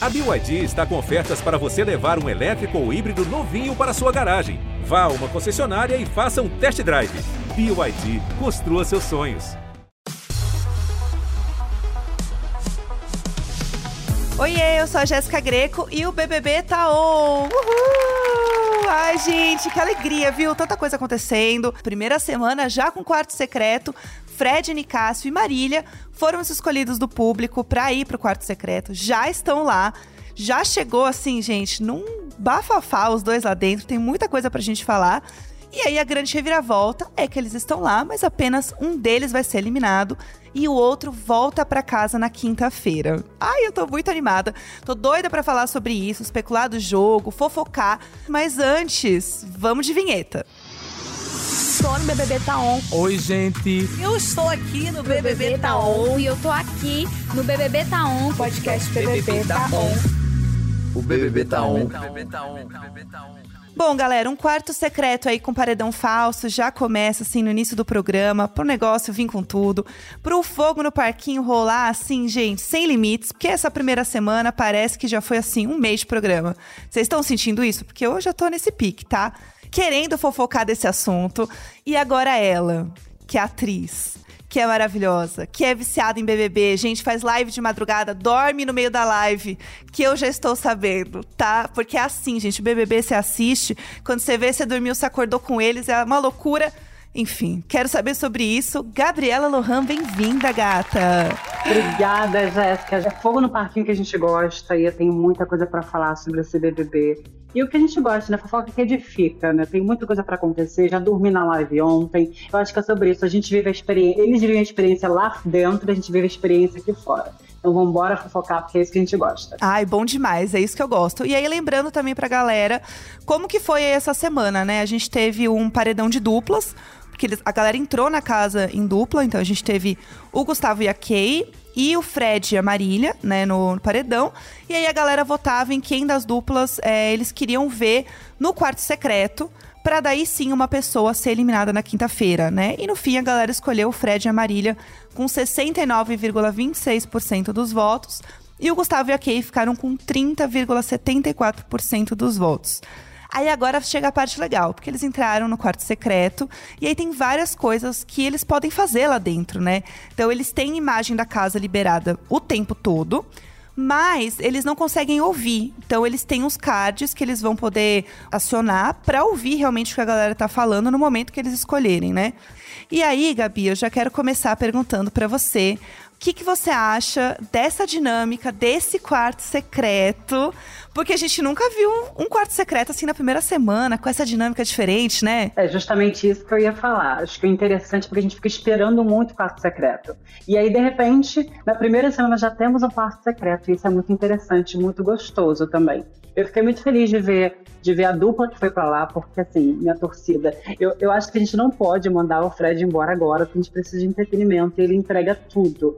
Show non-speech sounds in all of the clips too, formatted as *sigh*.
A BYD está com ofertas para você levar um elétrico ou híbrido novinho para sua garagem. Vá a uma concessionária e faça um test drive. BYD, construa seus sonhos. Oiê, eu sou a Jéssica Greco e o BBB tá on! Uhul! Ai, gente, que alegria, viu? Tanta coisa acontecendo. Primeira semana já com quarto secreto. Fred, Nicásio e Marília foram os escolhidos do público para ir pro quarto secreto. Já estão lá. Já chegou assim, gente, num bafafá os dois lá dentro. Tem muita coisa pra gente falar. E aí a grande reviravolta é que eles estão lá, mas apenas um deles vai ser eliminado e o outro volta para casa na quinta-feira. Ai, eu tô muito animada. Tô doida para falar sobre isso, especular do jogo, fofocar, mas antes, vamos de vinheta. Estou no BBB Tá On. Oi, gente. Eu estou aqui no BBB, BBB Tá On. E eu tô aqui no BBB Tá On. Podcast BBB, BBB Tá On. O BBB Tá On. O BBB Tá On. Bom, galera, um quarto secreto aí com paredão falso já começa assim no início do programa, pro negócio vir com tudo, pro fogo no parquinho rolar assim, gente, sem limites, porque essa primeira semana parece que já foi assim um mês de programa. Vocês estão sentindo isso? Porque eu já tô nesse pique, tá? Querendo fofocar desse assunto. E agora ela, que é atriz, que é maravilhosa, que é viciada em BBB, gente, faz live de madrugada, dorme no meio da live, que eu já estou sabendo, tá? Porque é assim, gente, o BBB você assiste, quando você vê, você dormiu, você acordou com eles, é uma loucura. Enfim, quero saber sobre isso. Gabriela Lohan, bem-vinda, gata. Obrigada, Jéssica. É fogo no parquinho que a gente gosta e eu tenho muita coisa para falar sobre esse BBB. E o que a gente gosta, né? Fofoca que edifica, né? Tem muita coisa para acontecer. Já dormi na live ontem. Eu acho que é sobre isso. A gente vive a experiência. Eles vivem a experiência lá dentro, a gente vive a experiência aqui fora. Então vamos embora fofocar, porque é isso que a gente gosta. Ai, bom demais, é isso que eu gosto. E aí, lembrando também pra galera, como que foi essa semana, né? A gente teve um paredão de duplas, porque eles, a galera entrou na casa em dupla, então a gente teve o Gustavo e a Kay, e o Fred e a Marília, né, no, no paredão. E aí a galera votava em quem das duplas é, eles queriam ver no quarto secreto para daí sim uma pessoa ser eliminada na quinta-feira, né? E no fim a galera escolheu o Fred e a Marília com 69,26% dos votos e o Gustavo e a Kay ficaram com 30,74% dos votos. Aí agora chega a parte legal, porque eles entraram no quarto secreto e aí tem várias coisas que eles podem fazer lá dentro, né? Então eles têm imagem da casa liberada o tempo todo mas eles não conseguem ouvir. Então eles têm uns cards que eles vão poder acionar para ouvir realmente o que a galera tá falando no momento que eles escolherem, né? E aí, Gabi, eu já quero começar perguntando para você o que, que você acha dessa dinâmica, desse quarto secreto? Porque a gente nunca viu um quarto secreto assim na primeira semana, com essa dinâmica diferente, né? É justamente isso que eu ia falar. Acho que o interessante é porque a gente fica esperando muito quarto secreto. E aí, de repente, na primeira semana já temos um quarto secreto. E isso é muito interessante, muito gostoso também. Eu fiquei muito feliz de ver, de ver a dupla que foi para lá, porque assim, minha torcida. Eu, eu acho que a gente não pode mandar o Fred embora agora, porque a gente precisa de entretenimento e ele entrega tudo.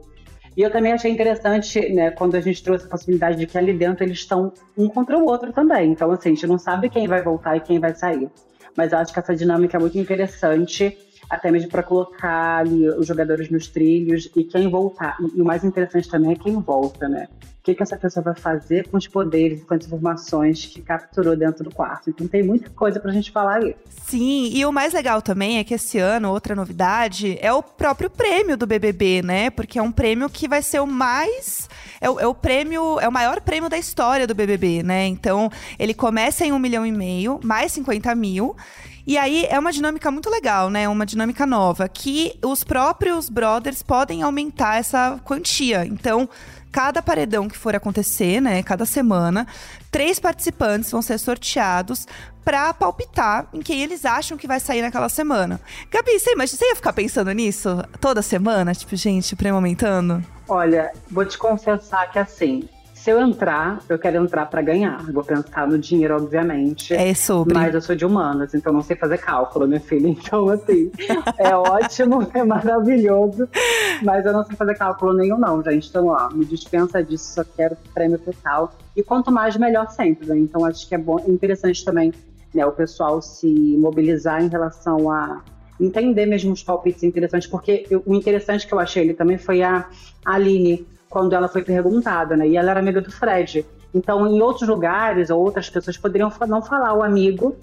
E eu também achei interessante, né, quando a gente trouxe a possibilidade de que ali dentro eles estão um contra o outro também. Então, assim, a gente não sabe quem vai voltar e quem vai sair. Mas eu acho que essa dinâmica é muito interessante, até mesmo para colocar ali os jogadores nos trilhos e quem voltar. E, o mais interessante também é quem volta, né? o que, que essa pessoa vai fazer com os poderes, com as informações que capturou dentro do quarto. Então tem muita coisa pra gente falar aí. Sim, e o mais legal também é que esse ano, outra novidade, é o próprio prêmio do BBB, né? Porque é um prêmio que vai ser o mais. É o, é o prêmio, é o maior prêmio da história do BBB, né? Então ele começa em um milhão e meio, mais 50 mil. E aí é uma dinâmica muito legal, né? Uma dinâmica nova, que os próprios brothers podem aumentar essa quantia. Então, cada paredão que for acontecer, né, cada semana, três participantes vão ser sorteados para palpitar em quem eles acham que vai sair naquela semana. Gabi, você, imagina, você ia ficar pensando nisso toda semana? Tipo, gente, prêmio aumentando? Olha, vou te confessar que assim, se eu entrar, eu quero entrar para ganhar. Vou pensar no dinheiro, obviamente. É sobre. Mas eu sou de humanas, então não sei fazer cálculo, minha filha. *laughs* Então, assim, é ótimo, *laughs* é maravilhoso. Mas eu não sei fazer cálculo nenhum, não, gente. Então, ó, me dispensa disso, só quero prêmio total. E quanto mais, melhor sempre, né? Então, acho que é bom, interessante também, né, o pessoal se mobilizar em relação a entender mesmo os palpites interessantes, porque eu, o interessante que eu achei ele também foi a Aline quando ela foi perguntada, né? E ela era amiga do Fred. Então, em outros lugares, ou outras pessoas poderiam não falar o amigo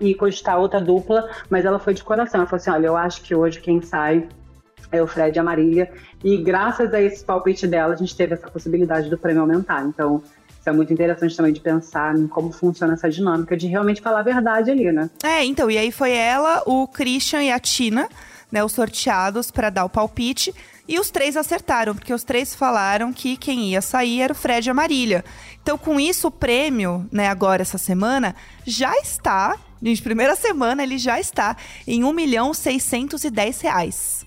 e cogitar outra dupla, mas ela foi de coração. Ela falou assim: olha, eu acho que hoje quem sai é o Fred e a Marília. E graças a esse palpite dela, a gente teve essa possibilidade do prêmio aumentar. Então, isso é muito interessante também de pensar em como funciona essa dinâmica de realmente falar a verdade ali, né? É, então, e aí foi ela, o Christian e a Tina, né, os sorteados para dar o palpite. E os três acertaram, porque os três falaram que quem ia sair era o Fred e a Marília. Então, com isso, o prêmio, né, agora essa semana, já está, de primeira semana, ele já está em 1 milhão 610 reais.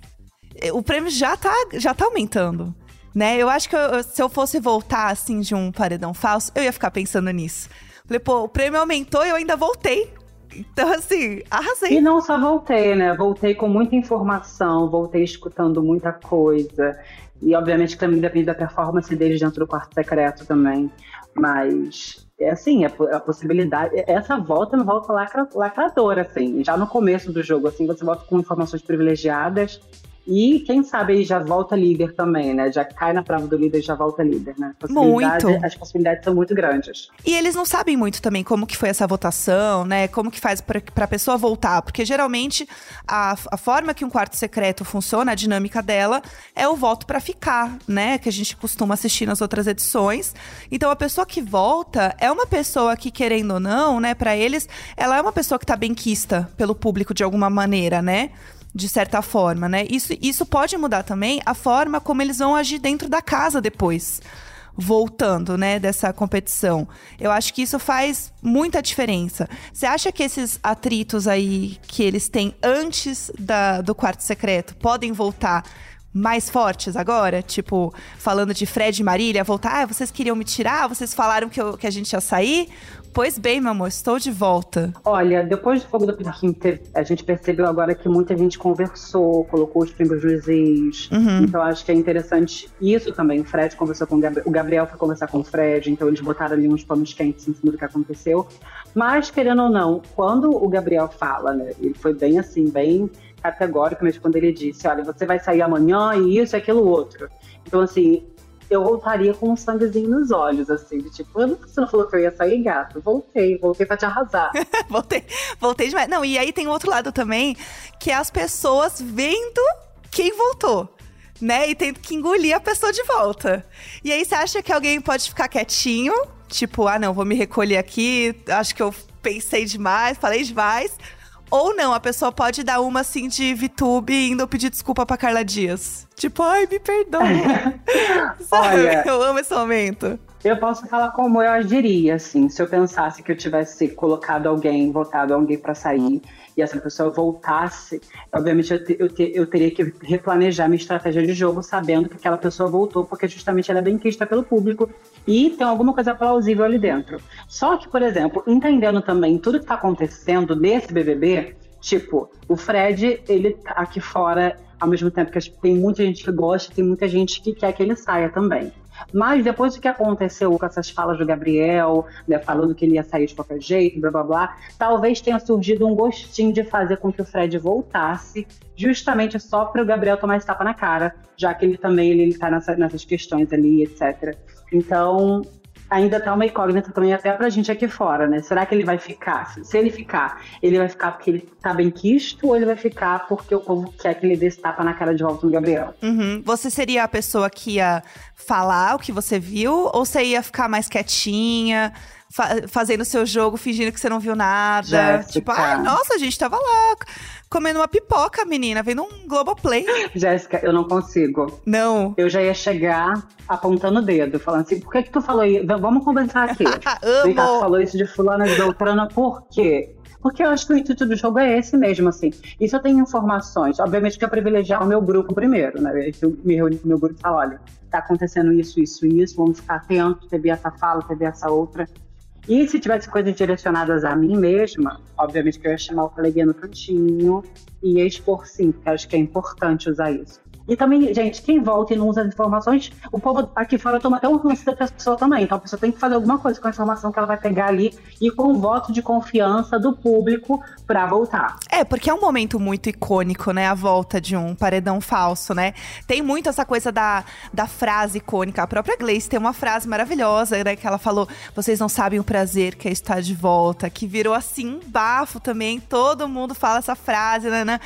O prêmio já tá, já tá aumentando. Né? Eu acho que eu, se eu fosse voltar assim de um paredão falso, eu ia ficar pensando nisso. Falei, pô, o prêmio aumentou e eu ainda voltei então, assim, arrasei. E não só voltei, né? Voltei com muita informação, voltei escutando muita coisa. E, obviamente, também depende da performance deles dentro do quarto secreto também. Mas, é assim, a, a possibilidade. Essa volta é uma volta lacra, lacradora, assim. Já no começo do jogo, assim, você volta com informações privilegiadas e quem sabe aí já volta líder também, né? Já cai na prova do líder e já volta líder, né? Muito. As possibilidades são muito grandes. E eles não sabem muito também como que foi essa votação, né? Como que faz para a pessoa voltar. Porque geralmente a, a forma que um quarto secreto funciona, a dinâmica dela, é o voto para ficar, né? Que a gente costuma assistir nas outras edições. Então a pessoa que volta é uma pessoa que, querendo ou não, né, para eles, ela é uma pessoa que tá benquista pelo público de alguma maneira, né? De certa forma, né? Isso, isso pode mudar também a forma como eles vão agir dentro da casa depois. Voltando, né, dessa competição. Eu acho que isso faz muita diferença. Você acha que esses atritos aí que eles têm antes da, do quarto secreto podem voltar mais fortes agora? Tipo, falando de Fred e Marília, voltar, ah, vocês queriam me tirar? Vocês falaram que, eu, que a gente ia sair? Pois bem, meu amor, estou de volta. Olha, depois do Fogo do Parquinho, a gente percebeu agora que muita gente conversou, colocou os pingos nos is. Uhum. Então acho que é interessante isso também. O Fred conversou com o Gabriel, o Gabriel foi conversar com o Fred, então eles botaram ali uns panos quentes em cima do que aconteceu. Mas, querendo ou não, quando o Gabriel fala, né, ele foi bem assim, bem categórico mesmo quando ele disse, olha, você vai sair amanhã e isso e aquilo outro. Então, assim, eu voltaria com um sanguezinho nos olhos, assim, de tipo, você não falou que eu ia sair, gato? Voltei, voltei pra te arrasar. *laughs* voltei, voltei demais. Não, e aí tem outro lado também, que é as pessoas vendo quem voltou. Né? E tendo que engolir a pessoa de volta. E aí você acha que alguém pode ficar quietinho? Tipo, ah, não, vou me recolher aqui, acho que eu pensei demais, falei demais. Ou não, a pessoa pode dar uma assim de VTube indo pedir desculpa pra Carla Dias. Tipo, ai, me perdoa. *laughs* Olha, eu amo esse momento. Eu posso falar como eu agiria, assim, se eu pensasse que eu tivesse colocado alguém, votado alguém para sair, e essa pessoa voltasse, obviamente eu, te, eu, te, eu, teria que replanejar minha estratégia de jogo, sabendo que aquela pessoa voltou, porque justamente ela é bem quista pelo público e tem alguma coisa plausível ali dentro. Só que, por exemplo, entendendo também tudo que está acontecendo nesse BBB, tipo, o Fred, ele tá aqui fora, ao mesmo tempo que tem muita gente que gosta, tem muita gente que quer que ele saia também. Mas depois do que aconteceu com essas falas do Gabriel, né, falando que ele ia sair de qualquer jeito, blá blá blá, talvez tenha surgido um gostinho de fazer com que o Fred voltasse, justamente só para o Gabriel tomar esse tapa na cara, já que ele também ele, ele tá nessa, nessas questões ali, etc. Então, ainda tá uma incógnita também até pra gente aqui fora, né? Será que ele vai ficar? Se ele ficar, ele vai ficar porque ele tá bem quisto ou ele vai ficar porque o povo quer que ele dê esse tapa na cara de volta no Gabriel? Uhum. Você seria a pessoa que ia falar o que você viu ou você ia ficar mais quietinha? Fa fazendo seu jogo, fingindo que você não viu nada. Jéssica. Tipo, ah, nossa, a gente tava lá comendo uma pipoca, menina, vendo um Globoplay. Jéssica, eu não consigo. Não. Eu já ia chegar apontando o dedo, falando assim, por que que tu falou isso? Vamos conversar aqui. *laughs* Amo. Ricardo falou isso de fulana de doutrana, por quê? Porque eu acho que o intuito do jogo é esse mesmo, assim. E se eu tenho informações, obviamente que eu privilegiar o meu grupo primeiro, né? Eu me reúno com o meu grupo e falo, olha, tá acontecendo isso, isso, isso, vamos ficar atentos, teve essa fala, teve essa outra. E se tivesse coisas direcionadas a mim mesma, obviamente que eu ia chamar o coleguinha no cantinho e ia expor sim, porque acho que é importante usar isso. E também, gente, quem volta e não usa as informações, o povo aqui fora toma até um ranço da pessoa também. Então a pessoa tem que fazer alguma coisa com a informação que ela vai pegar ali e com o voto de confiança do público para voltar. É, porque é um momento muito icônico, né? A volta de um paredão falso, né? Tem muito essa coisa da, da frase icônica. A própria Gleice tem uma frase maravilhosa, né? Que ela falou: vocês não sabem o prazer que é estar de volta, que virou assim, bafo também. Todo mundo fala essa frase, né? né?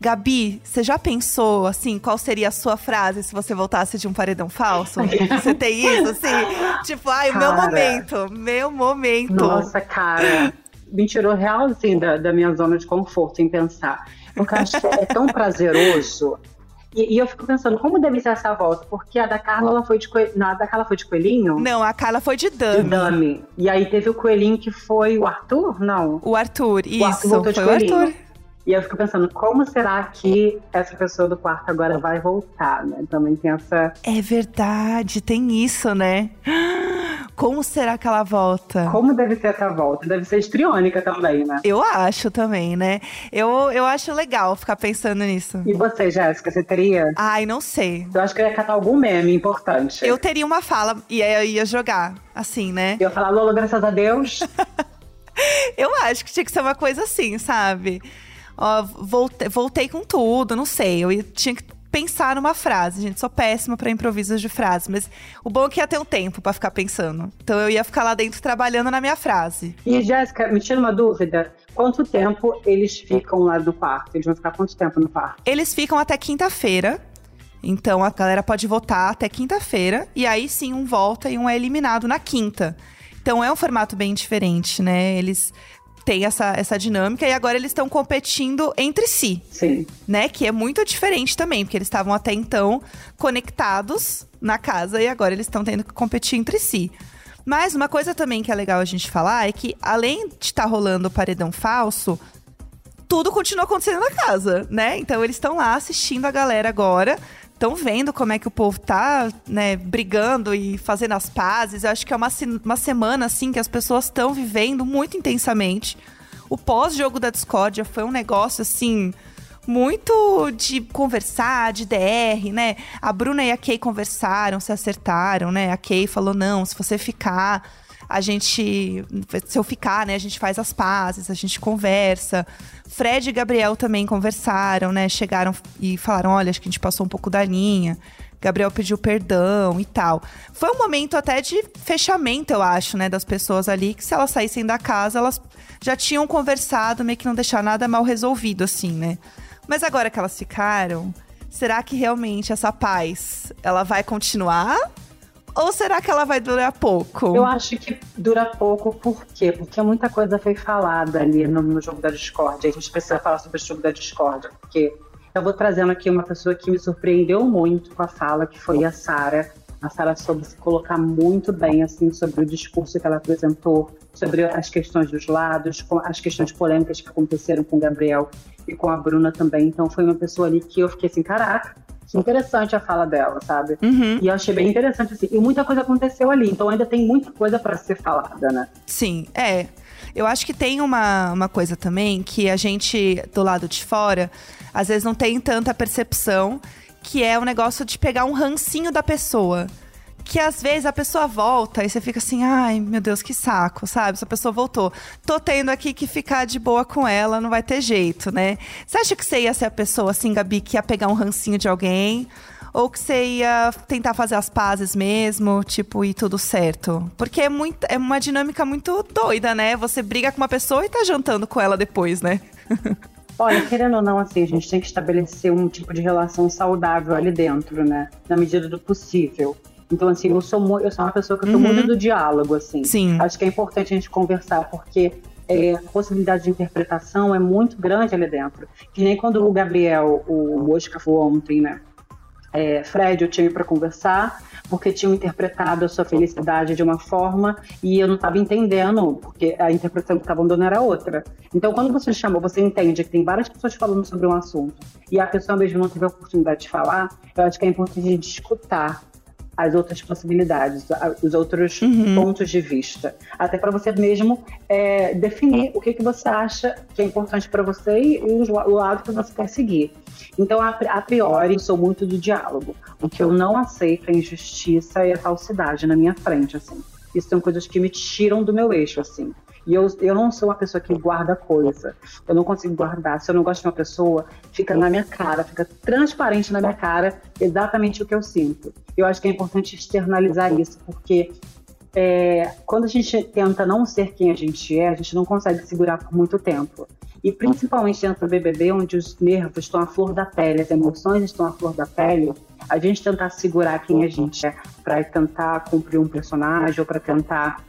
Gabi, você já pensou, assim, qual seria a sua frase se você voltasse de um paredão falso? *laughs* você tem isso, assim? Tipo, ai, cara, meu momento, meu momento. Nossa, cara, me tirou real, assim, da, da minha zona de conforto em pensar. Porque eu acho que é tão prazeroso e, e, eu fico pensando, como deve ser essa volta? Porque a da Carla ela foi de coelhinho. Não, a da Carla foi de coelhinho? Não, a Carla foi de Dami. De Dami. E aí teve o coelhinho que foi o Arthur? Não. O Arthur, isso. O Arthur voltou de foi coelhinho. o Arthur. E eu fico pensando, como será que essa pessoa do quarto agora vai voltar, né? Também tem essa. É verdade, tem isso, né? Como será que ela volta? Como deve ser essa volta? Deve ser estriônica também, né? Eu acho também, né? Eu, eu acho legal ficar pensando nisso. E você, Jéssica, você teria? Ai, não sei. Eu acho que eu ia catar algum meme importante. Eu teria uma fala e aí eu ia jogar, assim, né? Eu ia falar, Lola, graças a Deus. *laughs* eu acho que tinha que ser uma coisa assim, sabe? Ó, voltei, voltei com tudo, não sei. Eu tinha que pensar numa frase, gente. Sou péssima para improvisos de frase, mas o bom é que ia ter um tempo para ficar pensando. Então eu ia ficar lá dentro trabalhando na minha frase. E Jéssica, me tira uma dúvida. Quanto tempo eles ficam lá no quarto? Eles vão ficar quanto tempo no quarto? Eles ficam até quinta-feira. Então a galera pode votar até quinta-feira e aí sim um volta e um é eliminado na quinta. Então é um formato bem diferente, né? Eles tem essa, essa dinâmica e agora eles estão competindo entre si. Sim. Né? Que é muito diferente também, porque eles estavam até então conectados na casa e agora eles estão tendo que competir entre si. Mas uma coisa também que é legal a gente falar é que, além de estar tá rolando o paredão falso, tudo continua acontecendo na casa, né? Então eles estão lá assistindo a galera agora estão vendo como é que o povo tá, né, brigando e fazendo as pazes. Eu acho que é uma, uma semana, assim, que as pessoas estão vivendo muito intensamente. O pós-jogo da discórdia foi um negócio, assim, muito de conversar, de DR, né? A Bruna e a Kay conversaram, se acertaram, né? A Kay falou, não, se você ficar a gente, se eu ficar, né, a gente faz as pazes, a gente conversa. Fred e Gabriel também conversaram, né? Chegaram e falaram: olha, acho que a gente passou um pouco da linha. Gabriel pediu perdão e tal. Foi um momento até de fechamento, eu acho, né, das pessoas ali, que se elas saíssem da casa, elas já tinham conversado, meio que não deixar nada mal resolvido, assim, né? Mas agora que elas ficaram, será que realmente essa paz ela vai continuar? Ou será que ela vai durar pouco? Eu acho que dura pouco, por quê? Porque muita coisa foi falada ali no, no jogo da Discord. A gente precisa falar sobre o jogo da Discord, porque eu vou trazendo aqui uma pessoa que me surpreendeu muito com a fala, que foi a Sara. A Sara soube se colocar muito bem assim sobre o discurso que ela apresentou, sobre as questões dos lados, as questões polêmicas que aconteceram com o Gabriel e com a Bruna também. Então foi uma pessoa ali que eu fiquei assim, caraca, interessante a fala dela, sabe? Uhum. E eu achei bem interessante, assim. E muita coisa aconteceu ali, então ainda tem muita coisa para ser falada, né? Sim, é. Eu acho que tem uma, uma coisa também que a gente, do lado de fora, às vezes não tem tanta percepção, que é o negócio de pegar um rancinho da pessoa que às vezes a pessoa volta e você fica assim, ai meu Deus, que saco, sabe? Essa pessoa voltou. Tô tendo aqui que ficar de boa com ela, não vai ter jeito, né? Você acha que você ia ser a pessoa assim, Gabi, que ia pegar um rancinho de alguém? Ou que você ia tentar fazer as pazes mesmo, tipo, e tudo certo? Porque é, muito, é uma dinâmica muito doida, né? Você briga com uma pessoa e tá jantando com ela depois, né? *laughs* Olha, querendo ou não, assim, a gente tem que estabelecer um tipo de relação saudável ali dentro, né? Na medida do possível. Então, assim, eu sou, eu sou uma pessoa que eu sou uhum. muito do diálogo, assim. Sim. Acho que é importante a gente conversar, porque é, a possibilidade de interpretação é muito grande ali dentro. Que nem quando o Gabriel, o Oscar foi ontem, né? É, Fred, eu tinha para conversar, porque tinham interpretado a sua felicidade de uma forma e eu não estava entendendo, porque a interpretação que estavam dando era outra. Então, quando você chama, você entende que tem várias pessoas falando sobre um assunto e a pessoa mesmo não teve a oportunidade de falar, eu acho que é importante a gente escutar as outras possibilidades, os outros uhum. pontos de vista. Até para você mesmo é, definir o que, que você acha que é importante para você e, o, lado que você quer seguir. Então, a, a priori, sou muito do diálogo. O que eu não aceito é injustiça e a falsidade na minha frente, assim. Isso são coisas que me tiram do meu eixo, assim. E eu, eu não sou uma pessoa que guarda coisa. Eu não consigo guardar. Se eu não gosto de uma pessoa, fica na minha cara, fica transparente na minha cara exatamente o que eu sinto. Eu acho que é importante externalizar isso, porque é, quando a gente tenta não ser quem a gente é, a gente não consegue segurar por muito tempo. E principalmente dentro do BBB, onde os nervos estão à flor da pele, as emoções estão à flor da pele, a gente tentar segurar quem a gente é para tentar cumprir um personagem ou para tentar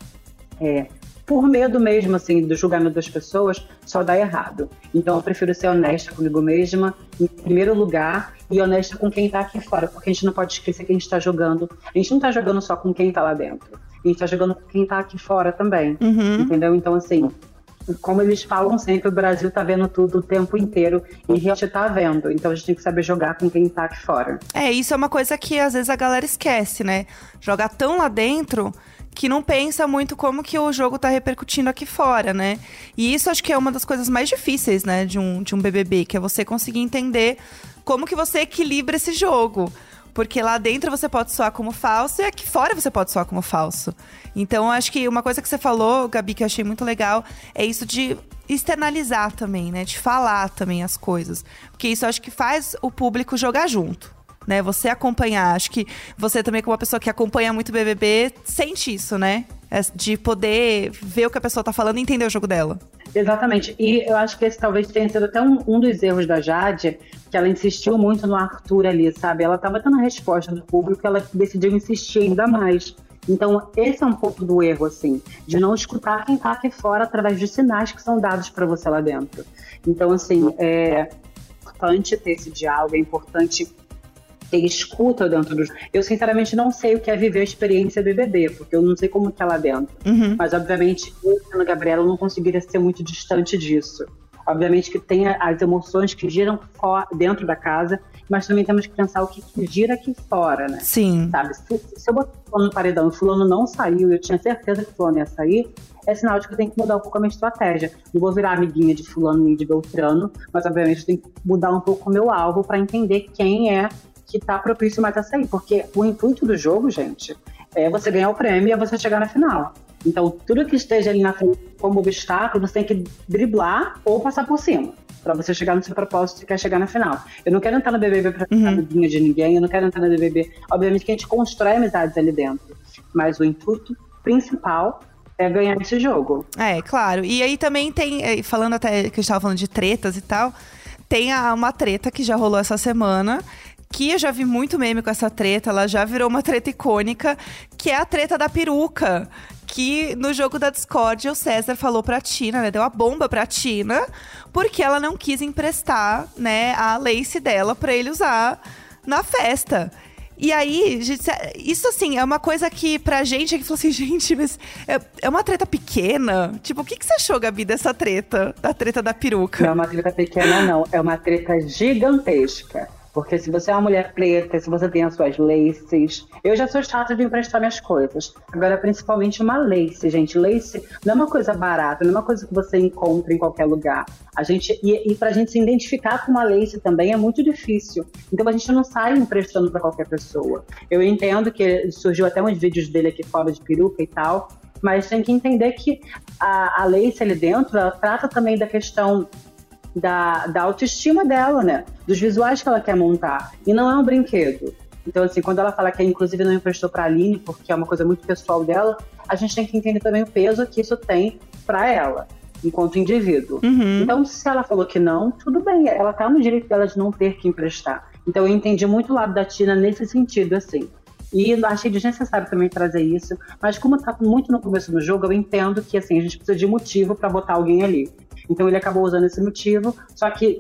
é, por medo mesmo, assim, do julgamento das pessoas, só dá errado. Então eu prefiro ser honesta comigo mesma, em primeiro lugar, e honesta com quem tá aqui fora, porque a gente não pode esquecer que a gente tá jogando. A gente não tá jogando só com quem tá lá dentro. A gente tá jogando com quem tá aqui fora também. Uhum. Entendeu? Então, assim, como eles falam sempre, o Brasil tá vendo tudo o tempo inteiro e a gente tá vendo. Então a gente tem que saber jogar com quem tá aqui fora. É, isso é uma coisa que às vezes a galera esquece, né? Jogar tão lá dentro que não pensa muito como que o jogo tá repercutindo aqui fora, né? E isso acho que é uma das coisas mais difíceis, né, de um, de um BBB, que é você conseguir entender como que você equilibra esse jogo. Porque lá dentro você pode soar como falso e aqui fora você pode soar como falso. Então, acho que uma coisa que você falou, Gabi, que eu achei muito legal, é isso de externalizar também, né? De falar também as coisas. Porque isso acho que faz o público jogar junto né? Você acompanhar. Acho que você também, como uma pessoa que acompanha muito BBB, sente isso, né? É de poder ver o que a pessoa tá falando e entender o jogo dela. Exatamente. E eu acho que esse talvez tenha sido até um, um dos erros da Jade, que ela insistiu muito no Arthur ali, sabe? Ela tava dando a resposta do público, ela decidiu insistir ainda mais. Então, esse é um pouco do erro, assim, de não escutar quem tá aqui fora através de sinais que são dados para você lá dentro. Então, assim, é importante ter esse diálogo, é importante ter escuta dentro dos. Eu, sinceramente, não sei o que é viver a experiência BBB, porque eu não sei como que é lá dentro. Uhum. Mas, obviamente, eu, Ana Gabriela, não conseguiria ser muito distante disso. Obviamente que tem as emoções que giram dentro da casa, mas também temos que pensar o que, gira aqui fora, né? Sim. Sabe? Se, se eu botar fulano no paredão e fulano não saiu, eu tinha certeza que fulano ia sair, é sinal de que eu tenho que mudar um pouco a minha estratégia. Não vou virar amiguinha de fulano nem de Beltrano, mas obviamente eu tenho que mudar um pouco o meu alvo para entender quem é que tá propício mais a sair. Porque o intuito do jogo, gente, é você ganhar o prêmio e é você chegar na final. Então, tudo que esteja ali na frente como obstáculo, você tem que driblar ou passar por cima. Pra você chegar no seu propósito e quer chegar na final. Eu não quero entrar no BBB pra ficar uhum. de ninguém, eu não quero entrar no BBB. Obviamente que a gente constrói amizades ali dentro. Mas o intuito principal é ganhar esse jogo. É, claro. E aí também tem, é, falando até que a gente tava falando de tretas e tal, tem a, uma treta que já rolou essa semana, que eu já vi muito meme com essa treta, ela já virou uma treta icônica, que é a treta da peruca. Que no jogo da Discord o César falou pra Tina, né? Deu a bomba pra Tina, porque ela não quis emprestar, né, a lace dela pra ele usar na festa. E aí, gente, isso assim, é uma coisa que pra gente aqui falou assim, *laughs* gente, mas é, é uma treta pequena? Tipo, o que, que você achou, Gabi, dessa treta? Da treta da peruca? Não é uma treta pequena, não. É uma treta gigantesca. Porque se você é uma mulher preta, se você tem as suas laces. Eu já sou chata de emprestar minhas coisas. Agora, principalmente uma lace, gente. Lace não é uma coisa barata, não é uma coisa que você encontra em qualquer lugar. A gente, e, e pra gente se identificar com uma lace também é muito difícil. Então a gente não sai emprestando para qualquer pessoa. Eu entendo que surgiu até uns vídeos dele aqui fora de peruca e tal. Mas tem que entender que a, a lace ali dentro, ela trata também da questão da, da autoestima dela, né? Dos visuais que ela quer montar. E não é um brinquedo. Então, assim, quando ela fala que inclusive não emprestou para a Aline, porque é uma coisa muito pessoal dela, a gente tem que entender também o peso que isso tem para ela, enquanto indivíduo. Uhum. Então, se ela falou que não, tudo bem, ela tá no direito dela de não ter que emprestar. Então, eu entendi muito o lado da Tina nesse sentido, assim. E achei desnecessário também trazer isso, mas como tá muito no começo do jogo, eu entendo que, assim, a gente precisa de motivo para botar alguém ali. Então ele acabou usando esse motivo, só que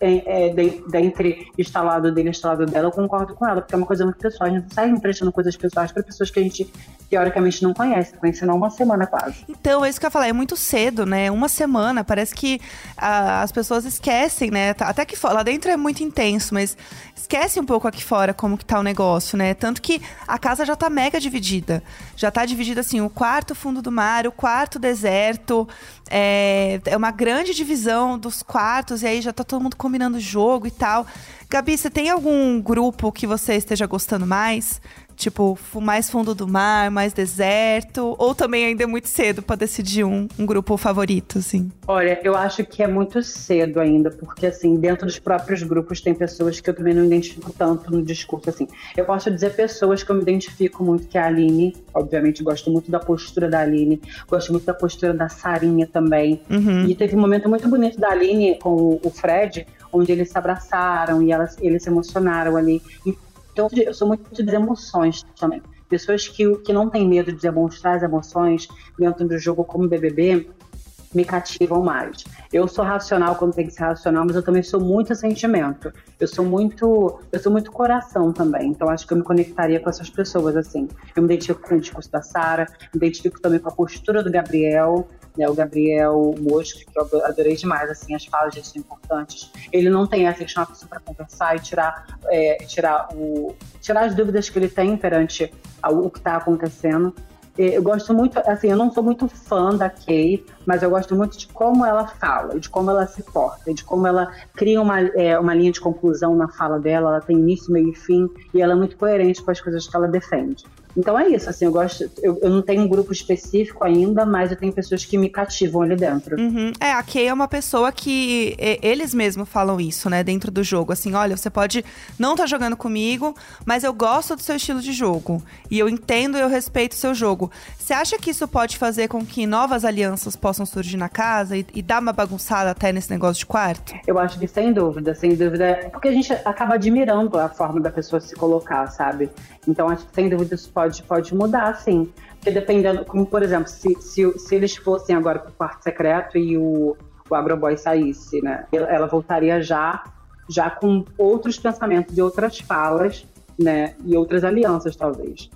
é, é, dentre instalado dele e instalado dela, eu concordo com ela, porque é uma coisa muito pessoal. A gente sai emprestando coisas pessoais para pessoas que a gente teoricamente não conhece, conhece não uma semana quase. Então, é isso que eu ia falar, é muito cedo, né? Uma semana, parece que ah, as pessoas esquecem, né? Tá, até que lá dentro é muito intenso, mas esquece um pouco aqui fora como que tá o negócio, né? Tanto que a casa já tá mega dividida. Já tá dividida assim, o quarto fundo do mar, o quarto deserto. É, é uma grande divisão dos quartos, e aí já tá todo mundo combinando o jogo e tal. Gabi, você tem algum grupo que você esteja gostando mais? Tipo, mais fundo do mar, mais deserto? Ou também ainda é muito cedo para decidir um, um, grupo favorito, assim? Olha, eu acho que é muito cedo ainda, porque, assim, dentro dos próprios grupos tem pessoas que eu também não identifico tanto no discurso, assim. Eu posso dizer pessoas que eu me identifico muito, que é a Aline. Obviamente, gosto muito da postura da Aline. Gosto muito da postura da Sarinha também. Uhum. E teve um momento muito bonito da Aline com o Fred, onde eles se abraçaram e elas, eles se emocionaram ali. Então, eu sou muito das emoções também. Pessoas que, que não têm medo de demonstrar as emoções dentro do jogo como BBB me cativam mais. Eu sou racional quando tem que ser racional, mas eu também sou muito sentimento. Eu sou muito, eu sou muito coração também. Então acho que eu me conectaria com essas pessoas assim. Eu me identifico com o discurso da Sara, me identifico também com a postura do Gabriel, né, o Gabriel Mosco, que eu adorei demais, assim, as falas dele são importantes. Ele não tem essa de chamar a pessoa para conversar e tirar, é, tirar, o, tirar as dúvidas que ele tem perante o que está acontecendo. Eu gosto muito, assim, eu não sou muito fã da Kay, mas eu gosto muito de como ela fala, de como ela se porta, de como ela cria uma, é, uma linha de conclusão na fala dela, ela tem início, meio e fim, e ela é muito coerente com as coisas que ela defende. Então é isso, assim, eu gosto. Eu, eu não tenho um grupo específico ainda, mas eu tenho pessoas que me cativam ali dentro. Uhum. É, a Kay é uma pessoa que eles mesmos falam isso, né, dentro do jogo. Assim, olha, você pode não estar tá jogando comigo, mas eu gosto do seu estilo de jogo. E eu entendo e eu respeito o seu jogo. Você acha que isso pode fazer com que novas alianças possam surgir na casa e, e dar uma bagunçada até nesse negócio de quarto? Eu acho que sem dúvida, sem dúvida. Porque a gente acaba admirando a forma da pessoa se colocar, sabe? Então acho que sem dúvida isso pode pode, pode mudar, sim. Porque dependendo, como por exemplo, se, se, se eles fossem agora para o quarto secreto e o, o Agroboy saísse, né? Ela voltaria já, já com outros pensamentos e outras falas, né? E outras alianças, talvez.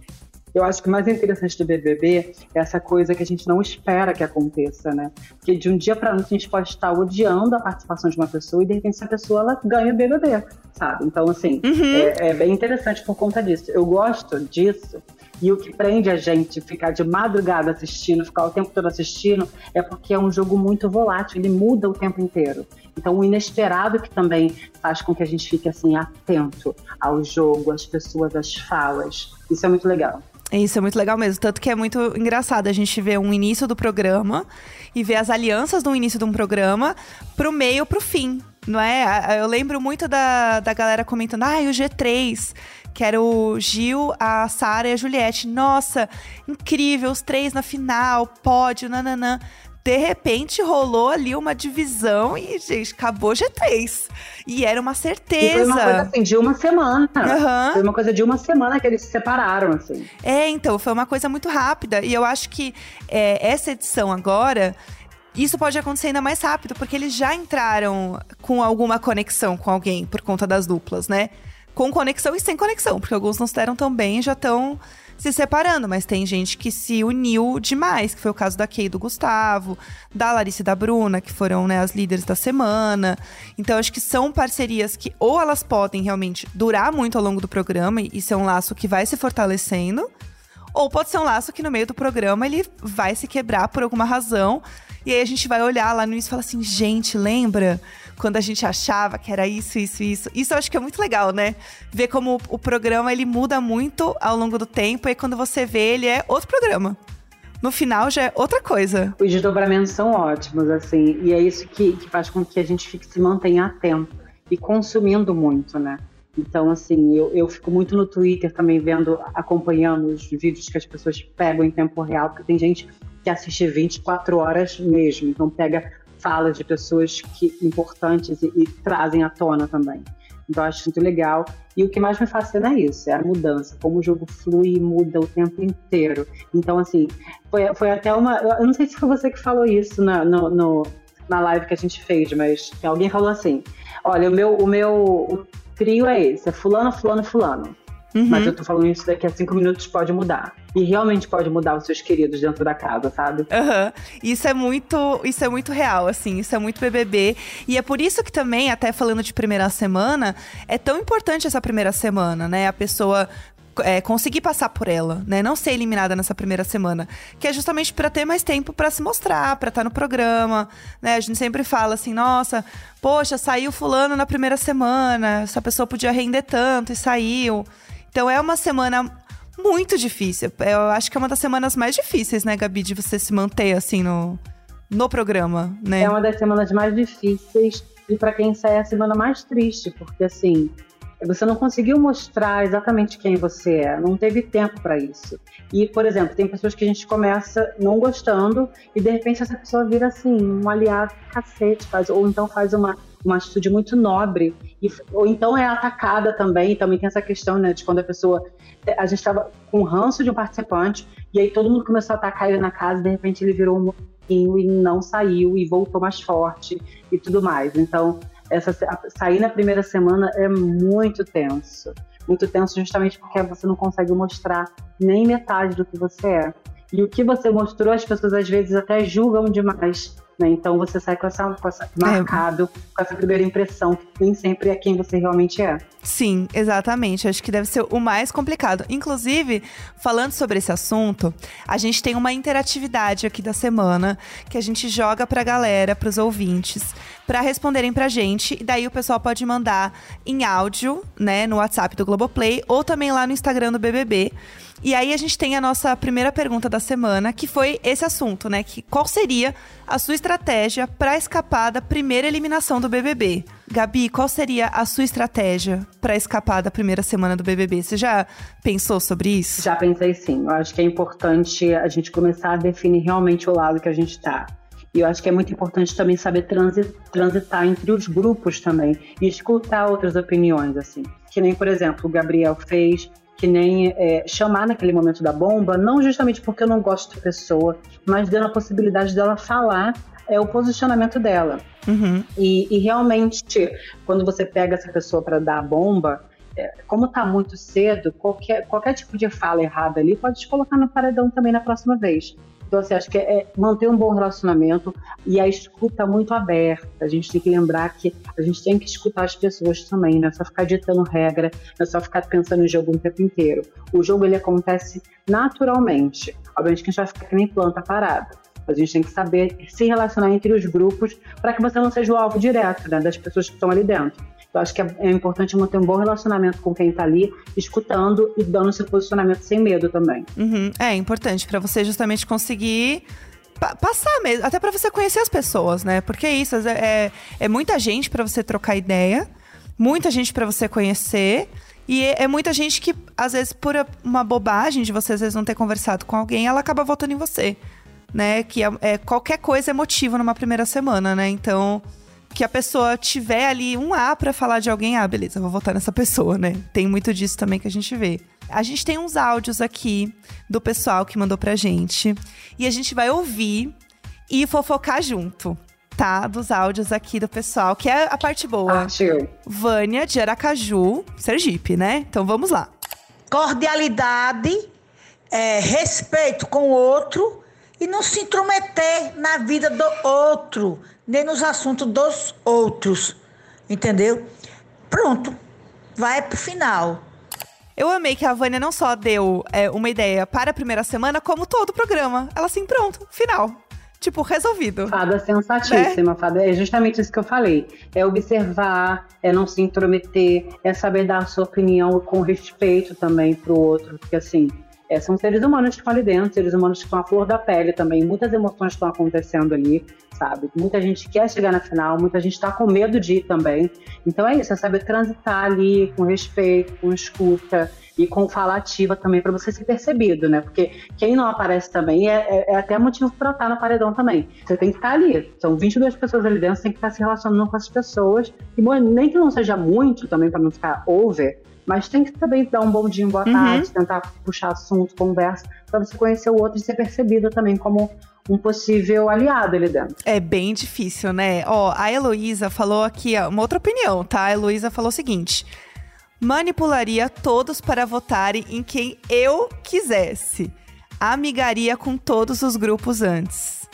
Eu acho que o mais interessante do BBB é essa coisa que a gente não espera que aconteça, né? Porque de um dia para noite a gente pode estar odiando a participação de uma pessoa e de repente essa pessoa ela ganha o BBB, sabe? Então, assim, uhum. é, é bem interessante por conta disso. Eu gosto disso e o que prende a gente ficar de madrugada assistindo, ficar o tempo todo assistindo, é porque é um jogo muito volátil, ele muda o tempo inteiro. Então, o inesperado que também faz com que a gente fique assim atento ao jogo, às pessoas, às falas. Isso é muito legal. Isso é muito legal mesmo. Tanto que é muito engraçado a gente ver um início do programa e ver as alianças no início de um programa pro meio, pro fim. Não é? Eu lembro muito da, da galera comentando, ah, o G3 que era o Gil, a Sara e a Juliette. Nossa, incrível, os três na final, pódio, nananã. De repente rolou ali uma divisão e, gente, acabou G3. E era uma certeza. E foi uma coisa assim, de uma semana. Uhum. Foi uma coisa de uma semana que eles se separaram, assim. É, então, foi uma coisa muito rápida. E eu acho que é, essa edição agora isso pode acontecer ainda mais rápido, porque eles já entraram com alguma conexão com alguém por conta das duplas, né? com conexão e sem conexão, porque alguns não se deram tão bem e já estão se separando, mas tem gente que se uniu demais, que foi o caso da Kay do Gustavo, da Larissa e da Bruna, que foram né, as líderes da semana. Então, acho que são parcerias que ou elas podem realmente durar muito ao longo do programa, e isso é um laço que vai se fortalecendo, ou pode ser um laço que no meio do programa ele vai se quebrar por alguma razão. E aí a gente vai olhar lá no início e falar assim, gente, lembra quando a gente achava que era isso, isso, isso. Isso eu acho que é muito legal, né? Ver como o programa ele muda muito ao longo do tempo e quando você vê ele é outro programa. No final já é outra coisa. Os desdobramentos são ótimos, assim, e é isso que, que faz com que a gente fique se mantenha atento e consumindo muito, né? Então, assim, eu, eu fico muito no Twitter também vendo, acompanhando os vídeos que as pessoas pegam em tempo real, porque tem gente que assiste 24 horas mesmo, então pega falas de pessoas que, importantes e, e trazem à tona também. Então acho muito legal. E o que mais me fascina é isso, é a mudança, como o jogo flui e muda o tempo inteiro. Então, assim, foi, foi até uma. Eu não sei se foi você que falou isso na, no, no, na live que a gente fez, mas alguém falou assim: olha, o meu, o meu o trio é esse, é fulano, fulano, fulano. Uhum. Mas eu tô falando isso daqui a cinco minutos pode mudar. E realmente pode mudar os seus queridos dentro da casa, sabe? Uhum. Isso é muito, isso é muito real, assim, isso é muito BBB. E é por isso que também, até falando de primeira semana, é tão importante essa primeira semana, né? A pessoa é, conseguir passar por ela, né? Não ser eliminada nessa primeira semana, que é justamente para ter mais tempo para se mostrar, para estar tá no programa, né? A gente sempre fala assim, nossa, poxa, saiu fulano na primeira semana, essa pessoa podia render tanto e saiu. Então é uma semana muito difícil. Eu acho que é uma das semanas mais difíceis, né, Gabi, de você se manter assim no, no programa, né? É uma das semanas mais difíceis e para quem sai é a semana mais triste, porque assim, você não conseguiu mostrar exatamente quem você é, não teve tempo para isso. E, por exemplo, tem pessoas que a gente começa não gostando e de repente essa pessoa vira assim, um aliado cacete, faz, ou então faz uma uma atitude muito nobre, e, ou então é atacada também, também tem essa questão, né, de quando a pessoa, a gente estava com ranço de um participante, e aí todo mundo começou a atacar ele na casa, e de repente ele virou um e não saiu, e voltou mais forte, e tudo mais, então, essa, sair na primeira semana é muito tenso, muito tenso justamente porque você não consegue mostrar nem metade do que você é, e o que você mostrou, as pessoas às vezes até julgam demais né? Então você sai com essa, com essa marcado, é. com essa primeira impressão, que nem sempre é quem você realmente é. Sim, exatamente. Acho que deve ser o mais complicado. Inclusive, falando sobre esse assunto, a gente tem uma interatividade aqui da semana que a gente joga pra galera, pros ouvintes, para responderem pra gente. E daí o pessoal pode mandar em áudio, né, no WhatsApp do Globoplay ou também lá no Instagram do BBB. E aí a gente tem a nossa primeira pergunta da semana, que foi esse assunto, né? Que qual seria a sua estratégia para escapar da primeira eliminação do BBB? Gabi, qual seria a sua estratégia para escapar da primeira semana do BBB? Você já pensou sobre isso? Já pensei sim. Eu acho que é importante a gente começar a definir realmente o lado que a gente está. E eu acho que é muito importante também saber transitar entre os grupos também e escutar outras opiniões, assim. Que nem, por exemplo, o Gabriel fez, que nem é, chamar naquele momento da bomba, não justamente porque eu não gosto da pessoa, mas dando a possibilidade dela falar é o posicionamento dela. Uhum. E, e, realmente, quando você pega essa pessoa para dar a bomba, é, como está muito cedo, qualquer, qualquer tipo de fala errada ali pode te colocar no paredão também na próxima vez. Então, assim, acho que é manter um bom relacionamento e a escuta muito aberta. A gente tem que lembrar que a gente tem que escutar as pessoas também, não é só ficar ditando regra, não é só ficar pensando em jogo o tempo inteiro. O jogo, ele acontece naturalmente. Obviamente que a gente vai ficar que nem planta parada. A gente tem que saber se relacionar entre os grupos para que você não seja o alvo direto né, das pessoas que estão ali dentro. Eu acho que é, é importante manter um bom relacionamento com quem está ali, escutando e dando seu posicionamento sem medo também. Uhum. É importante para você justamente conseguir passar mesmo, até para você conhecer as pessoas, né? Porque é isso, é, é, muita gente para você trocar ideia, muita gente para você conhecer. E é, é, muita gente que, às vezes, por uma bobagem de você às vezes não ter conversado com alguém, ela acaba votando em você. Né? Que é, é qualquer coisa é motivo numa primeira semana, né? Então, que a pessoa tiver ali um A para falar de alguém, ah, beleza, vou votar nessa pessoa, né? Tem muito disso também que a gente vê. A gente tem uns áudios aqui do pessoal que mandou pra gente e a gente vai ouvir e fofocar junto, tá? Dos áudios aqui do pessoal, que é a parte boa. Ah, Vânia de Aracaju, Sergipe, né? Então vamos lá. Cordialidade, é, respeito com o outro e não se intrometer na vida do outro, nem nos assuntos dos outros. Entendeu? Pronto. Vai pro final. Eu amei que a Vânia não só deu é, uma ideia para a primeira semana, como todo o programa. Ela assim, pronto, final. Tipo, resolvido. Fada sensatíssima, né? fada. É justamente isso que eu falei. É observar, é não se intrometer, é saber dar a sua opinião com respeito também pro outro. Porque assim, é, são seres humanos que estão ali dentro, seres humanos que estão à flor da pele também. Muitas emoções estão acontecendo ali, sabe? Muita gente quer chegar na final, muita gente está com medo de ir também. Então é isso, é saber transitar ali com respeito, com escuta e com fala ativa também para você ser percebido, né? Porque quem não aparece também é, é, é até motivo para estar no paredão também. Você tem que estar ali. São 22 pessoas ali dentro, você tem que estar se relacionando com as pessoas. E nem que não seja muito também para não ficar over, Mas tem que também dar um bom dia, boa Uhum. tarde, tentar puxar assunto, conversa, pra você conhecer o outro e ser percebido também como um possível aliado ali dentro. É bem difícil, né? Ó, a Heloísa falou aqui, ó, uma outra opinião, tá? A Heloísa falou o seguinte: manipularia todos para votarem em quem eu quisesse. Amigaria com todos os grupos antes.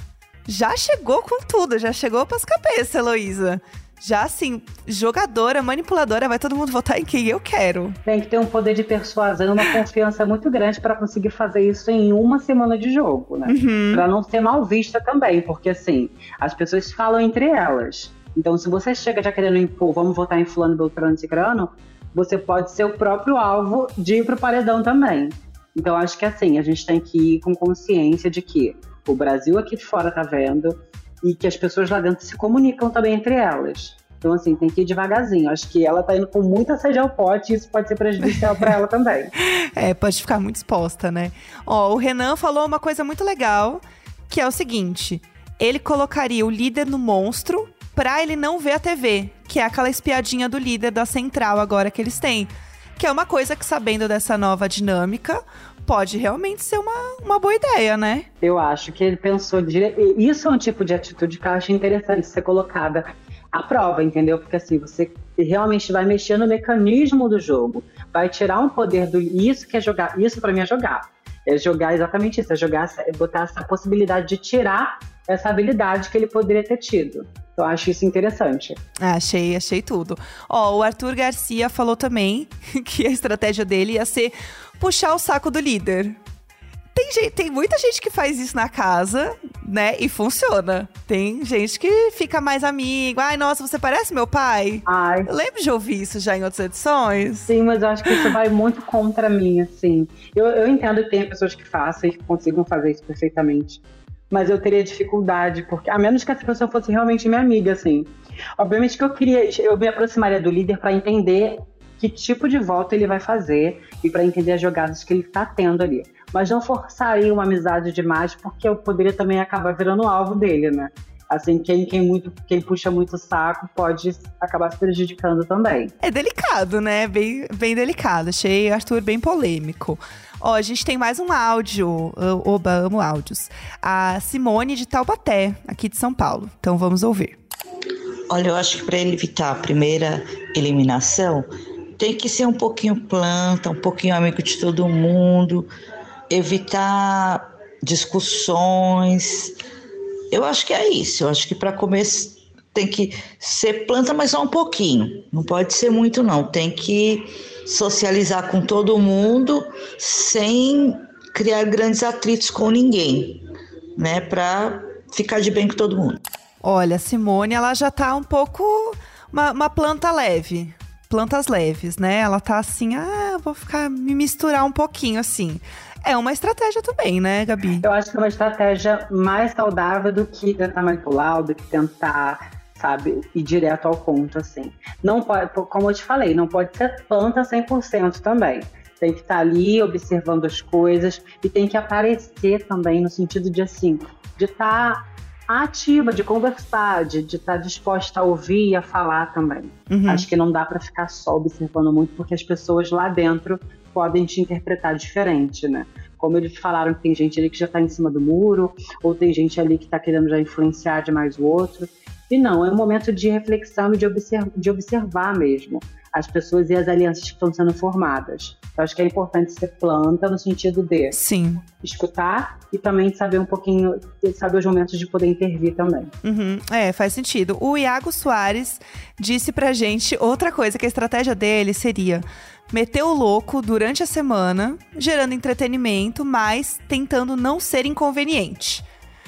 Já chegou com tudo, já chegou pras cabeças, Heloísa. Já assim, jogadora, manipuladora, vai todo mundo votar em quem eu quero. Tem que ter um poder de persuasão e uma confiança muito grande para conseguir fazer isso em uma semana de jogo, né? Uhum. Pra não ser mal vista também, porque assim, as pessoas falam entre elas. Então, se você chega já querendo impor, vamos votar em fulano, beltrano, cicrano, você pode ser o próprio alvo de ir pro paredão também. Então, acho que assim, a gente tem que ir com consciência de que o Brasil aqui de fora tá vendo e que as pessoas lá dentro se comunicam também entre elas. Então, assim, tem que ir devagarzinho. Acho que ela tá indo com muita sede ao pote e isso pode ser prejudicial para ela também. *laughs* É, pode ficar muito exposta, né? Ó, o Renan falou uma coisa muito legal, que é o seguinte: ele colocaria o líder no monstro pra ele não ver a TV, que é aquela espiadinha do líder da central agora que eles têm. Que é uma coisa que, sabendo dessa nova dinâmica, pode realmente ser uma, uma boa ideia, né? Eu acho que ele pensou dire... e Isso é um tipo de atitude que eu acho interessante ser colocada à prova, entendeu? Porque assim, você realmente vai mexer no mecanismo do jogo, vai tirar um poder do. Isso que é jogar. Isso para mim é jogar. É jogar exatamente isso, é jogar, é botar essa possibilidade de tirar essa habilidade que ele poderia ter tido. Eu acho isso interessante. Ah, achei, achei tudo. Ó, o Arthur Garcia falou também *laughs* que a estratégia dele ia ser puxar o saco do líder. Tem, gente, tem muita gente que faz isso na casa, né? E funciona. Tem gente que fica mais amigo. Ai, nossa, você parece meu pai. Ai, Eu lembro de ouvir isso já em outras edições. Sim, mas eu acho que isso vai muito contra mim, assim. Eu, eu entendo que tem pessoas que façam e que consigam fazer isso perfeitamente. Mas eu teria dificuldade, porque a menos que essa pessoa fosse realmente minha amiga, assim. Obviamente que eu queria, eu me aproximaria do líder para entender que tipo de voto ele vai fazer e para entender as jogadas que ele tá tendo ali. Mas não forçaria uma amizade demais, porque eu poderia também acabar virando alvo dele, né? Assim, quem, quem, muito, quem puxa muito saco pode acabar se prejudicando também. É delicado, né? Bem, bem delicado. Achei Arthur bem polêmico. Ó, a gente tem mais um áudio. Oba, amo áudios. A Simone de Taubaté, aqui de São Paulo. Então vamos ouvir. Olha, eu acho que para evitar a primeira eliminação, tem que ser um pouquinho planta, um pouquinho amigo de todo mundo, evitar discussões. Eu acho que é isso. Eu acho que para começar tem que ser planta, mas só um pouquinho. Não pode ser muito, não. Tem que socializar com todo mundo sem criar grandes atritos com ninguém, né? Para ficar de bem com todo mundo. Olha, a Simone, ela já tá um pouco. Uma, uma planta leve. Plantas leves, né? Ela tá assim, ah, vou ficar. me misturar um pouquinho assim. É uma estratégia também, né, Gabi? Eu acho que é uma estratégia mais saudável do que tentar manipular, do que tentar, sabe, ir direto ao ponto, assim. Não pode, como eu te falei, não pode ser planta 100% também. Tem que estar ali observando as coisas e tem que aparecer também no sentido de, assim, de estar ativa, de conversar, de de estar disposta a ouvir e a falar também. Uhum. Acho que não dá para ficar só observando muito, porque as pessoas lá dentro podem te interpretar diferente, né? Como eles falaram que tem gente ali que já tá em cima do muro, ou tem gente ali que tá querendo já influenciar demais o outro. E não, é um momento de reflexão e de, observ de observar mesmo as pessoas e as alianças que estão sendo formadas. Eu acho que é importante ser planta no sentido de Sim. escutar e também saber um pouquinho, saber os momentos de poder intervir também. Uhum, É, faz sentido. O Iago Soares disse pra gente outra coisa, que a estratégia dele seria meter o louco durante a semana, gerando entretenimento, mas tentando não ser inconveniente.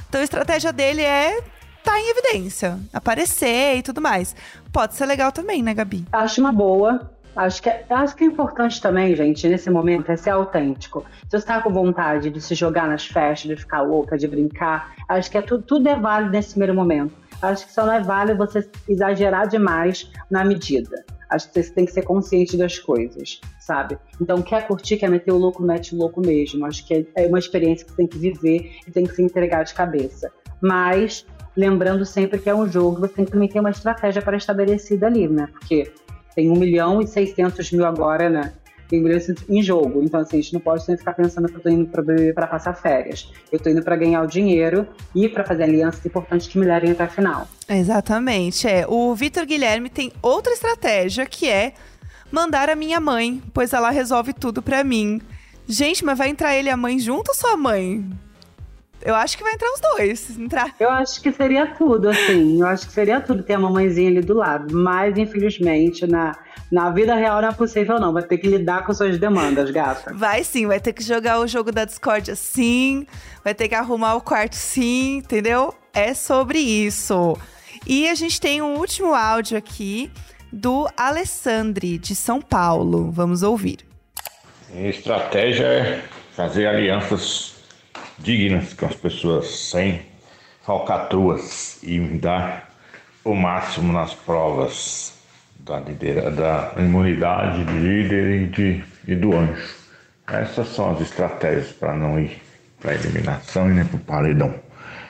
Então a estratégia dele é estar em evidência, aparecer e tudo mais. Pode ser legal também, né, Gabi? Acho uma boa. Acho que, é, acho que é importante também, gente, nesse momento, é ser autêntico. Se você tá com vontade de se jogar nas festas, de ficar louca, de brincar, acho que é tudo, tudo é válido nesse primeiro momento. Acho que só não é válido você exagerar demais na medida. Acho que você tem que ser consciente das coisas, sabe? Então, quer curtir, quer meter o louco, mete o louco mesmo. Acho que é uma experiência que você tem que viver e tem que se entregar de cabeça. Mas, lembrando sempre que é um jogo, você tem que também ter uma estratégia para estabelecida ali, né? Porque Tem 1 milhão e 600 mil agora, né? Tem milhões em jogo. Então, assim, a gente não pode ficar pensando que eu tô indo para passar férias. Eu tô indo para ganhar o dinheiro e para fazer alianças importantes que me levem até a final. Exatamente. É. O Vitor Guilherme tem outra estratégia que é mandar a minha mãe, pois ela resolve tudo para mim. Gente, mas vai entrar ele e a mãe junto ou só a mãe? Eu acho que vai entrar os dois. Entrar. Eu acho que seria tudo, assim. Eu acho que seria tudo ter a mamãezinha ali do lado. Mas, infelizmente, na, na vida real não é possível, não. Vai ter que lidar com suas demandas, gata. Vai sim, vai ter que jogar o jogo da Discord sim. Vai ter que arrumar o quarto sim, entendeu? É sobre isso. E a gente tem um último áudio aqui do Alessandri, de São Paulo. Vamos ouvir. A estratégia é fazer alianças dignas com as pessoas, sem falcatruas e dar o máximo nas provas da, lidera, da imunidade de líder e, de, e do anjo. Essas são as estratégias para não ir para a eliminação e nem para o paredão.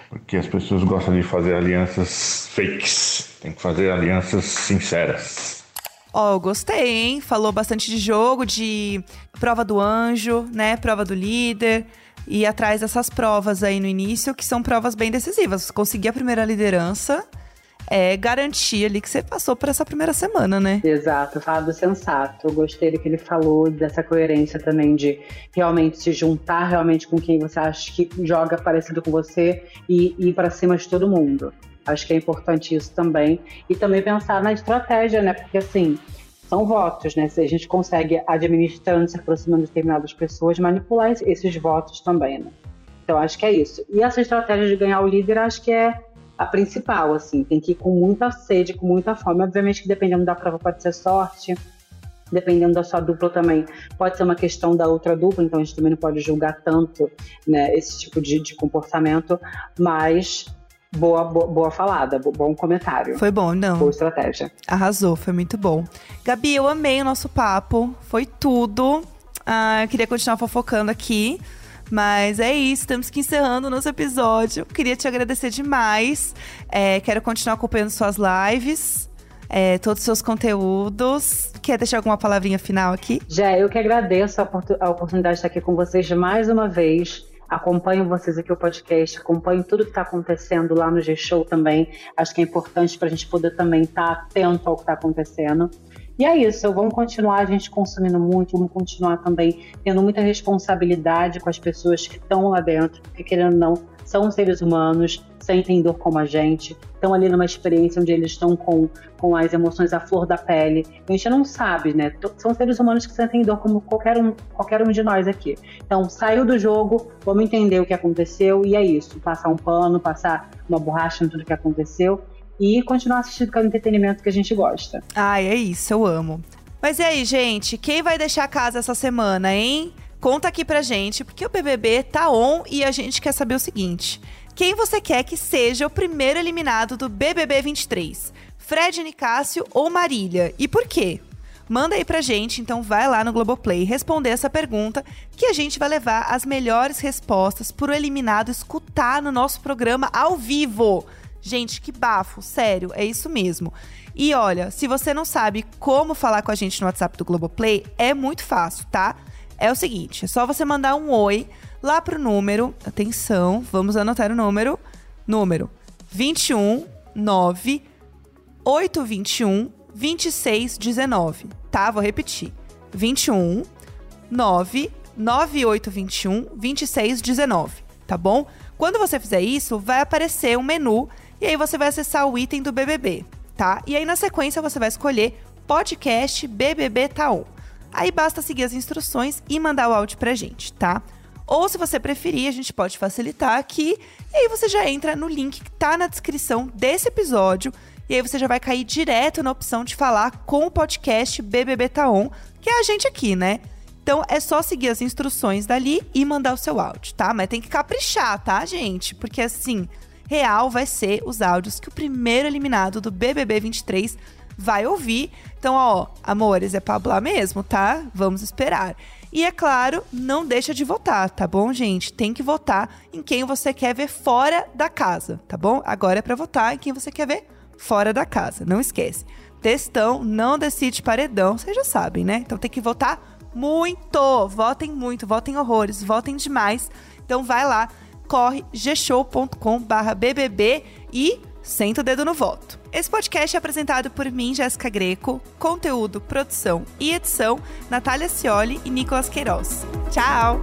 Porque as pessoas gostam de fazer alianças fakes. Tem que fazer alianças sinceras. Ó, oh, gostei, hein? Falou bastante de jogo, de prova do anjo, né? Prova do líder. E atrás dessas provas aí no início, que são provas bem decisivas. Conseguir a primeira liderança é garantir ali que você passou por essa primeira semana, né? Exato, fado sensato. Eu gostei do que ele falou, dessa coerência também de realmente se juntar realmente com quem você acha que joga parecido com você e ir para cima de todo mundo. Acho que é importante isso também. E também pensar na estratégia, né? Porque assim, são votos, né? Se a gente consegue, administrando, se aproximando de determinadas pessoas, manipular esses votos também, né? Então acho que é isso. E essa estratégia de ganhar o líder, acho que é a principal, assim. Tem que ir com muita sede, com muita fome. Obviamente que dependendo da prova pode ser sorte, dependendo da sua dupla também, pode ser uma questão da outra dupla, então a gente também não pode julgar tanto né, esse tipo de, de comportamento, mas boa, boa, boa, falada, bom comentário. Foi bom, não. Boa estratégia. Arrasou, foi muito bom. Gabi, eu amei o nosso papo, foi tudo. Ah, eu queria continuar fofocando aqui, mas é isso, temos que encerrando o nosso episódio. Queria te agradecer demais. É, quero continuar acompanhando suas lives. É, todos os seus conteúdos. Quer deixar alguma palavrinha final aqui? Já, eu que agradeço a, oportunidade de estar aqui com vocês mais uma vez. Acompanho vocês aqui o podcast, acompanho tudo que está acontecendo lá no G-Show também. Acho que é importante para a gente poder também estar tá atento ao que está acontecendo. E é isso, vamos continuar a gente consumindo muito, vamos continuar também tendo muita responsabilidade com as pessoas que estão lá dentro, porque querendo ou não, são seres humanos, sentem dor como a gente, estão ali numa experiência onde eles estão com, com as emoções à flor da pele. A gente não sabe, né? São seres humanos que sentem dor como qualquer um, qualquer um de nós aqui. Então, saiu do jogo, vamos entender o que aconteceu e é isso. Passar um pano, passar uma borracha em tudo que aconteceu e continuar assistindo com o entretenimento que a gente gosta. Ai, é isso, eu amo. Mas e aí, gente? Quem vai deixar a casa essa semana, hein? Conta aqui pra gente, porque o BBB tá on e a gente quer saber o seguinte: quem você quer que seja o primeiro eliminado do BBB 23? Fred Nicásio ou Marília? E por quê? Manda aí pra gente, então vai lá no Globoplay responder essa pergunta que a gente vai levar as melhores respostas pro eliminado escutar no nosso programa ao vivo. Gente, que bafo, sério, é isso mesmo. E olha, se você não sabe como falar com a gente no WhatsApp do Globoplay, é muito fácil, tá? É o seguinte, é só você mandar um oi lá pro número, atenção, vamos anotar o número, número 21 9 821 2619, tá? Vou repetir. 21 9 9821 2619, tá bom? Quando você fizer isso, vai aparecer um menu e aí você vai acessar o item do BBB, tá? E aí na sequência você vai escolher podcast BBB Taon. Aí basta seguir as instruções e mandar o áudio pra gente, tá? Ou se você preferir, a gente pode facilitar aqui. E aí você já entra no link que tá na descrição desse episódio. E aí você já vai cair direto na opção de falar com o podcast BBB Taon, que é a gente aqui, né? Então é só seguir as instruções dali e mandar o seu áudio, tá? Mas tem que caprichar, tá, gente? Porque assim, real vai ser os áudios que o primeiro eliminado do BBB 23 vai ouvir. Então, ó, amores, é falar mesmo, tá? Vamos esperar. E é claro, não deixa de votar, tá bom, gente? Tem que votar em quem você quer ver fora da casa, tá bom? Agora é para votar em quem você quer ver fora da casa, não esquece. Textão não decide paredão, vocês já sabem, né? Então tem que votar muito. Votem muito, votem horrores, votem demais. Então vai lá, corre gshow.com/bbb e senta o dedo no voto. Esse podcast é apresentado por mim, Jéssica Greco, conteúdo, produção e edição, Natália Cioli e Nicolas Queiroz. Tchau!